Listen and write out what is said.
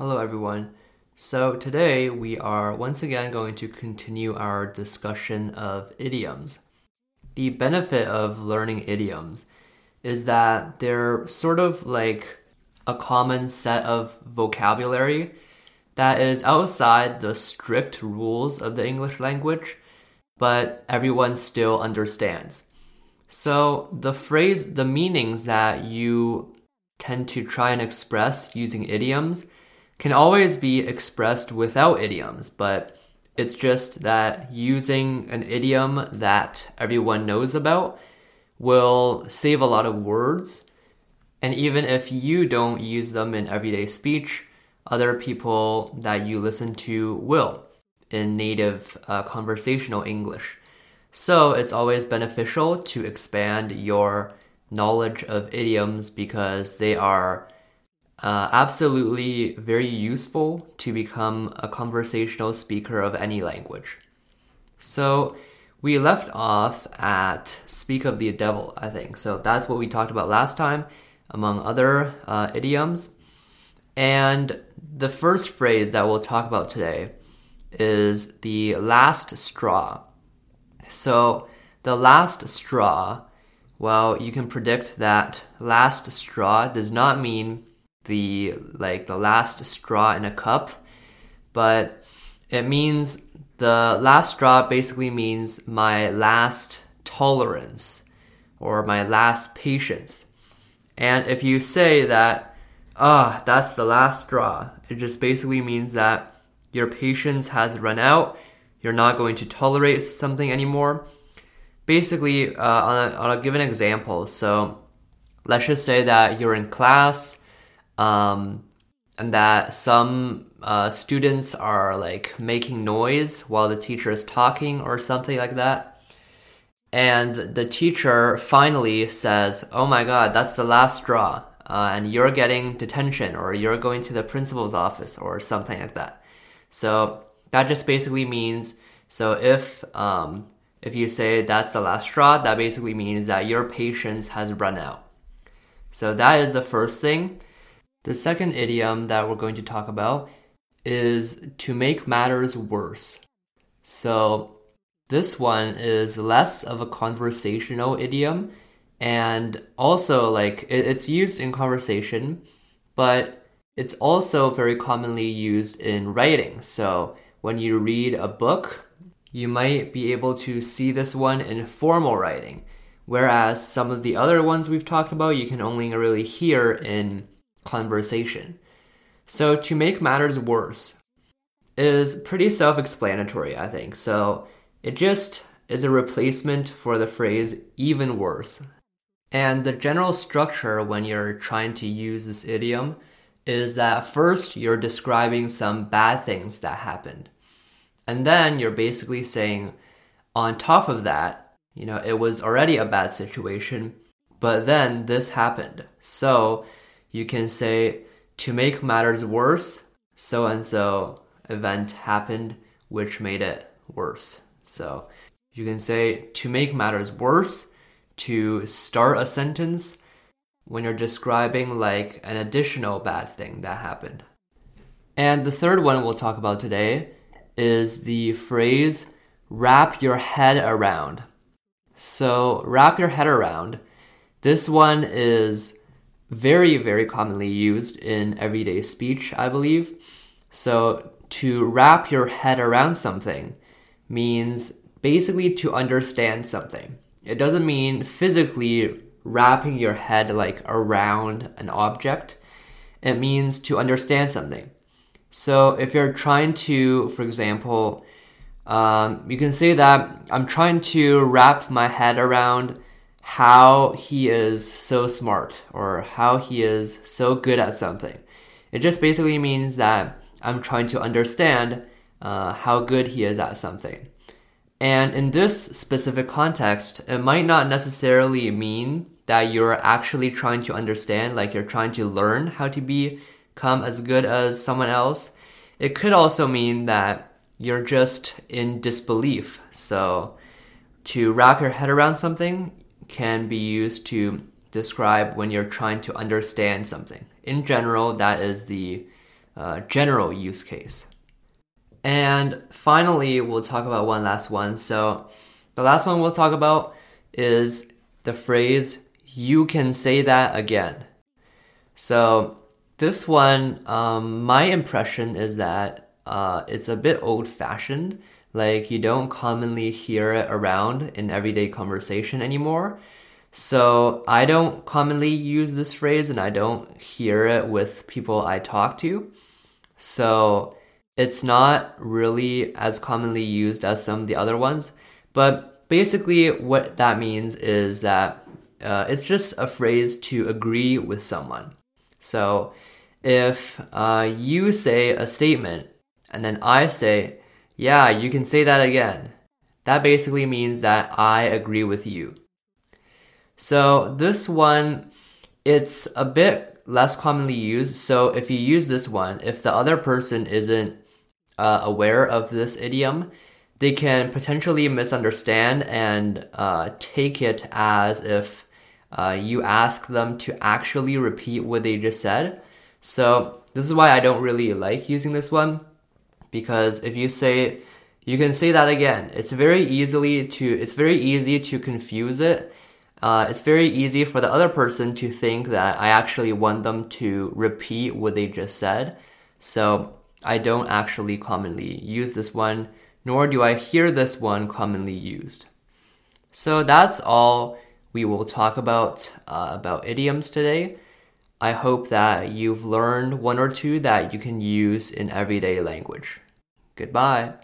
Hello, everyone. So, today we are once again going to continue our discussion of idioms. The benefit of learning idioms is that they're sort of like a common set of vocabulary that is outside the strict rules of the English language, but everyone still understands. So, the phrase, the meanings that you tend to try and express using idioms can always be expressed without idioms, but it's just that using an idiom that everyone knows about will save a lot of words. And even if you don't use them in everyday speech, other people that you listen to will in native uh, conversational English. So it's always beneficial to expand your knowledge of idioms because they are uh, absolutely very useful to become a conversational speaker of any language. So we left off at speak of the devil, I think. So that's what we talked about last time, among other uh, idioms. And the first phrase that we'll talk about today is the last straw. So the last straw, well, you can predict that last straw does not mean the like the last straw in a cup, but it means the last straw basically means my last tolerance or my last patience. And if you say that, ah, oh, that's the last straw, it just basically means that your patience has run out, you're not going to tolerate something anymore. Basically, uh, I'll give an example. So let's just say that you're in class um, and that some uh, students are like making noise while the teacher is talking or something like that. And the teacher finally says, Oh my god, that's the last straw. Uh, and you're getting detention or you're going to the principal's office or something like that. So that just basically means so if um, if you say that's the last straw, that basically means that your patience has run out. So that is the first thing. The second idiom that we're going to talk about is to make matters worse. So, this one is less of a conversational idiom and also like it's used in conversation, but it's also very commonly used in writing. So, when you read a book, you might be able to see this one in formal writing, whereas some of the other ones we've talked about you can only really hear in conversation. So, to make matters worse is pretty self explanatory, I think. So, it just is a replacement for the phrase even worse. And the general structure when you're trying to use this idiom is that first you're describing some bad things that happened. And then you're basically saying, on top of that, you know, it was already a bad situation, but then this happened. So you can say, to make matters worse, so and so event happened which made it worse. So you can say, to make matters worse, to start a sentence when you're describing like an additional bad thing that happened. And the third one we'll talk about today is the phrase wrap your head around. So, wrap your head around. This one is very, very commonly used in everyday speech, I believe. So, to wrap your head around something means basically to understand something. It doesn't mean physically wrapping your head like around an object. It means to understand something. So, if you're trying to, for example, um, you can say that I'm trying to wrap my head around how he is so smart or how he is so good at something. It just basically means that I'm trying to understand uh, how good he is at something. And in this specific context, it might not necessarily mean that you're actually trying to understand, like you're trying to learn how to become as good as someone else. It could also mean that you're just in disbelief. So, to wrap your head around something, can be used to describe when you're trying to understand something. In general, that is the uh, general use case. And finally, we'll talk about one last one. So, the last one we'll talk about is the phrase, you can say that again. So, this one, um, my impression is that uh, it's a bit old fashioned. Like, you don't commonly hear it around in everyday conversation anymore. So, I don't commonly use this phrase and I don't hear it with people I talk to. So, it's not really as commonly used as some of the other ones, but basically, what that means is that uh, it's just a phrase to agree with someone. So, if uh, you say a statement and then I say, yeah, you can say that again, that basically means that I agree with you. So, this one, it's a bit less commonly used. So, if you use this one, if the other person isn't uh, aware of this idiom, they can potentially misunderstand and uh, take it as if uh, you ask them to actually repeat what they just said. So this is why I don't really like using this one because if you say you can say that again, it's very easily to it's very easy to confuse it. Uh, it's very easy for the other person to think that I actually want them to repeat what they just said. So I don't actually commonly use this one, nor do I hear this one commonly used. So that's all we will talk about uh, about idioms today. I hope that you've learned one or two that you can use in everyday language. Goodbye.